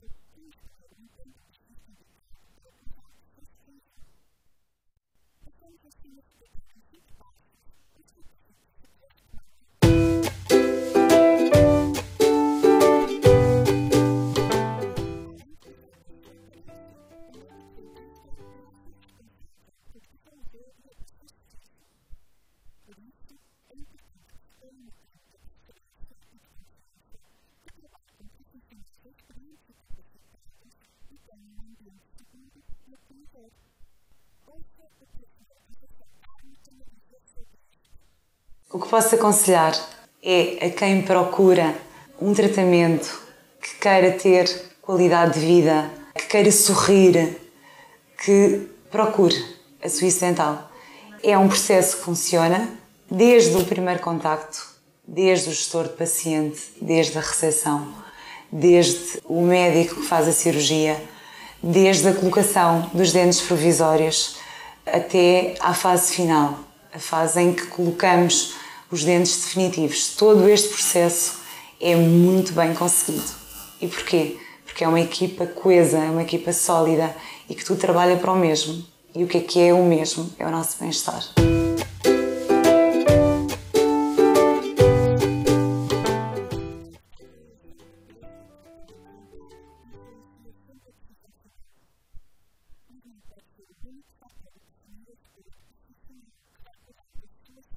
Thank you. O que posso aconselhar é a quem procura um tratamento que queira ter qualidade de vida, que queira sorrir, que procure a Suíça Dental. É um processo que funciona desde o primeiro contacto, desde o gestor de paciente, desde a recepção, desde o médico que faz a cirurgia, desde a colocação dos dentes provisórios até à fase final, a fase em que colocamos os dentes definitivos. Todo este processo é muito bem conseguido. E porquê? Porque é uma equipa coesa, é uma equipa sólida e que tu trabalha para o mesmo. E o que é que é o mesmo? É o nosso bem-estar.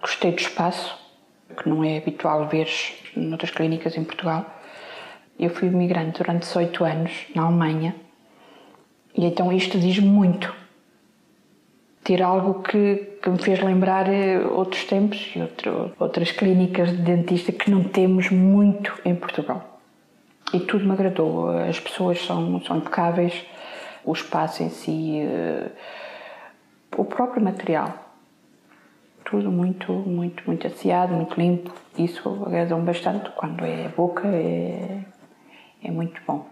Gostei do espaço, que não é habitual ver noutras clínicas em Portugal. Eu fui imigrante durante 18 anos na Alemanha e então isto diz muito. Ter algo que, que me fez lembrar eh, outros tempos e outro, outras clínicas de dentista que não temos muito em Portugal. E tudo me agradou. As pessoas são, são impecáveis, o espaço em si, eh, o próprio material tudo muito, muito, muito asseado, muito limpo. Isso agrada-me bastante. Quando é boca, é, é muito bom.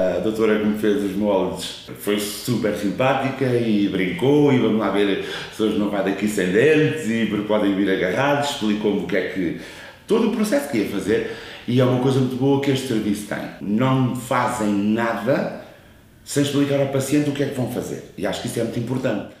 A doutora que me fez os moldes foi super simpática e brincou e vamos lá ver se hoje não vai daqui sem dentes e podem vir agarrados, explicou-me o que é que... todo o processo que ia fazer e é uma coisa muito boa que este serviço tem. Não fazem nada sem explicar ao paciente o que é que vão fazer. E acho que isso é muito importante.